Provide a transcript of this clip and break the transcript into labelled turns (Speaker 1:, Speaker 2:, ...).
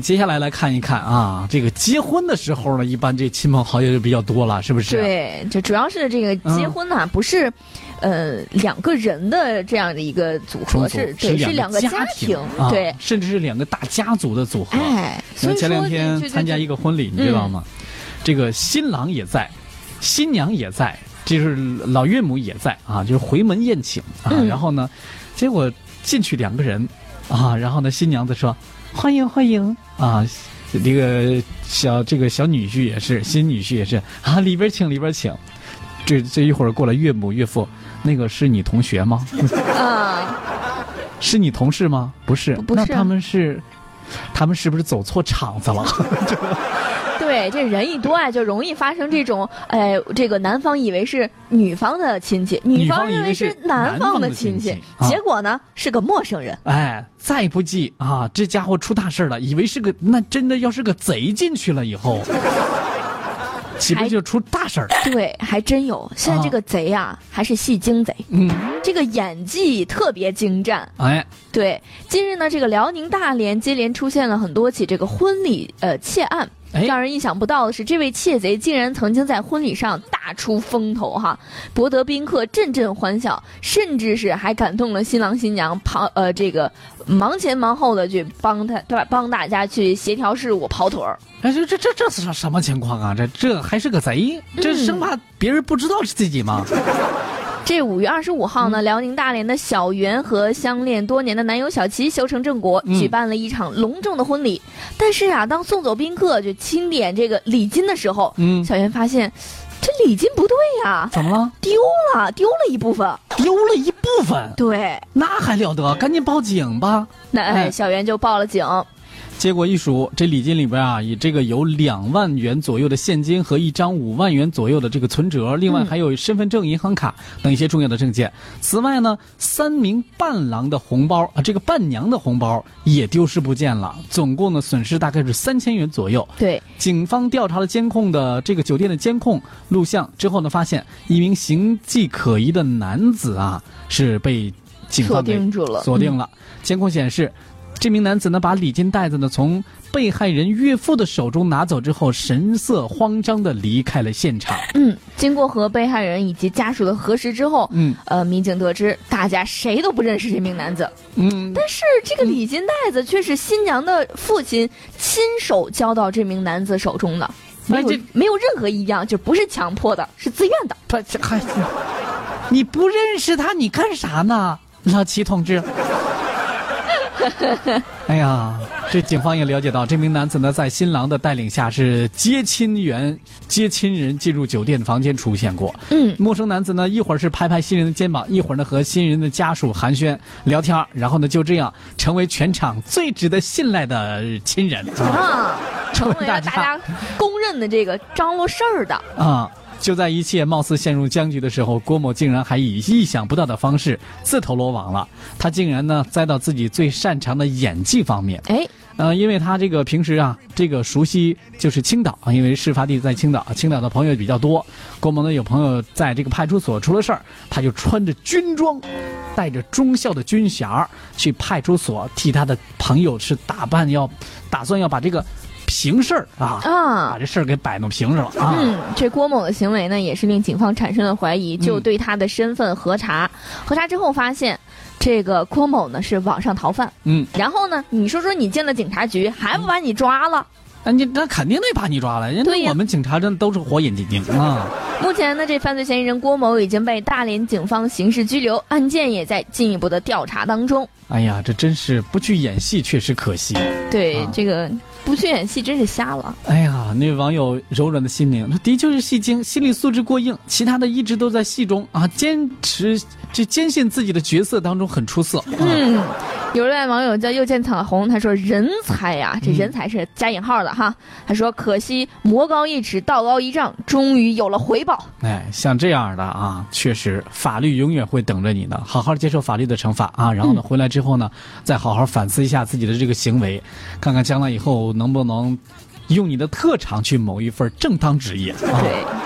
Speaker 1: 接下来来看一看啊，这个结婚的时候呢，一般这亲朋好友就比较多了，是不是？
Speaker 2: 对，就主要是这个结婚呐、不是，呃，两个人的这样的一个组合，是对，是两个
Speaker 1: 家
Speaker 2: 庭，
Speaker 1: 啊、
Speaker 2: 对，
Speaker 1: 甚至是两个大家族的组合。
Speaker 2: 哎，所以
Speaker 1: 前两天参加一个婚礼，你知道吗？这个新郎也在，新娘也在，就是老岳母也在啊，就是回门宴请啊。
Speaker 2: 嗯
Speaker 1: 然后呢，结果进去两个人啊，然后呢，新娘子说。欢迎欢迎啊！这个小这个小女婿也是，新女婿也是啊，里边请里边请。这这一会儿过来岳母岳父，那个是你同学吗？
Speaker 2: 啊，
Speaker 1: 是你同事吗？不是，
Speaker 2: 不是
Speaker 1: 那他们是，他们是不是走错场子了？
Speaker 2: 对，这人一多啊，就容易发生这种，哎，这个男方以为是女方的亲戚，女方认为是男方的亲戚，
Speaker 1: 啊、
Speaker 2: 结果呢是个陌生人。
Speaker 1: 哎，再不济啊，这家伙出大事了，以为是个那真的要是个贼进去了以后，岂不就出大事儿？
Speaker 2: 对，还真有。现在这个贼啊，还是戏精贼，
Speaker 1: 嗯，
Speaker 2: 这个演技特别精湛。
Speaker 1: 哎，
Speaker 2: 对，近日呢，这个辽宁大连接连出现了很多起这个婚礼呃窃案。
Speaker 1: 哎
Speaker 2: 让人意想不到的是，这位窃贼竟然曾经在婚礼上大出风头哈，博得宾客阵阵欢笑，甚至是还感动了新郎新娘，旁呃这个忙前忙后的去帮他对吧？帮大家去协调事务、跑腿儿。
Speaker 1: 哎，这这这这是什么情况啊？这这还是个贼？这生怕别人不知道是自己吗？
Speaker 2: 这五月二十五号呢，辽宁大连的小袁和相恋多年的男友小齐修成正果，
Speaker 1: 嗯
Speaker 2: 举办了一场隆重的婚礼。但是啊，当送走宾客就清点这个礼金的时候，
Speaker 1: 嗯，
Speaker 2: 小袁发现这礼金不对呀、
Speaker 1: 怎么了？
Speaker 2: 丢了，丢了一部分。
Speaker 1: 丢了一部分，
Speaker 2: 对，
Speaker 1: 那还了得？赶紧报警吧！
Speaker 2: 那哎，
Speaker 1: 哎
Speaker 2: 小袁就报了警。
Speaker 1: 结果一数，这礼金里边啊，以这个有两万元左右的现金和一张五万元左右的这个存折，另外还有身份证、银行卡等一些重要的证件。此外呢，三名伴郎的红包啊，这个伴娘的红包也丢失不见了，总共呢损失大概是三千元左右。
Speaker 2: 对，
Speaker 1: 警方调查了监控的这个酒店的监控录像之后呢，发现一名形迹可疑的男子啊是被警方给
Speaker 2: 定了。
Speaker 1: 锁定了。监控显示，这名男子呢把礼金袋子呢从被害人岳父的手中拿走之后，神色慌张的离开了现场。
Speaker 2: 嗯，经过和被害人以及家属的核实之后，
Speaker 1: 嗯
Speaker 2: 呃，民警得知大家谁都不认识这名男子。
Speaker 1: 嗯，
Speaker 2: 但是这个礼金袋子却是新娘的父亲亲手交到这名男子手中的，没有没有任何异样，就不是强迫的，是自愿的。
Speaker 1: 不这还你不认识他，你干啥呢，老齐同志？哎呀，这警方也了解到，这名男子呢，在新郎的带领下是接亲员、接亲人进入酒店房间出现过。
Speaker 2: 嗯，
Speaker 1: 陌生男子呢，一会儿是拍拍新人的肩膀，一会儿呢和新人的家属寒暄聊天，然后呢就这样成为全场最值得信赖的亲人啊
Speaker 2: 啊，成为了 大家公认的这个张罗事儿的。
Speaker 1: 啊！就在一切貌似陷入僵局的时候，郭某竟然还以意想不到的方式自投罗网了。他竟然呢栽到自己最擅长的演技方面。
Speaker 2: 哎，
Speaker 1: 呃，因为他这个平时啊，这个熟悉就是青岛啊，因为事发地在青岛，青岛的朋友比较多。郭某呢有朋友在这个派出所出了事儿，他就穿着军装，带着中校的军衔儿去派出所替他的朋友是打扮要，打算要把这个平事儿啊，
Speaker 2: 啊
Speaker 1: 把这事儿给摆弄平了啊。
Speaker 2: 嗯，这郭某的行为呢，也是令警方产生了怀疑，就
Speaker 1: 嗯
Speaker 2: 对他的身份核查。核查之后发现，这个郭某呢是网上逃犯。
Speaker 1: 嗯，
Speaker 2: 然后呢，你说说你进了警察局，还不把你抓了？
Speaker 1: 那你那肯定得把你抓了，人家
Speaker 2: 对呀
Speaker 1: 我们警察真的都是火眼金睛啊。
Speaker 2: 目前呢，这犯罪嫌疑人郭某已经被大连警方刑事拘留，案件也在进一步的调查当中。
Speaker 1: 哎呀，这真是不去演戏，确实可惜。
Speaker 2: 对，
Speaker 1: 啊
Speaker 2: 这个不去演戏真是瞎了。
Speaker 1: 哎呀，那位网友柔软的心灵，他的确是戏精，心理素质过硬，其他的一直都在戏中啊，坚持这坚信自己的角色当中很出色。啊、
Speaker 2: 嗯，有位网友叫又见彩虹，他说：“人才呀、
Speaker 1: 嗯
Speaker 2: 这人才是加引号的哈。”他说：“可惜魔高一尺，道高一丈，终于有了回报。
Speaker 1: 哎，像这样的啊，确实法律永远会等着你的，好好接受法律的惩罚啊，然后呢，回来之后呢，再好好反思一下自己的这个行为，看看将来以后能不能用你的特长去谋一份正当职业啊。
Speaker 2: 对。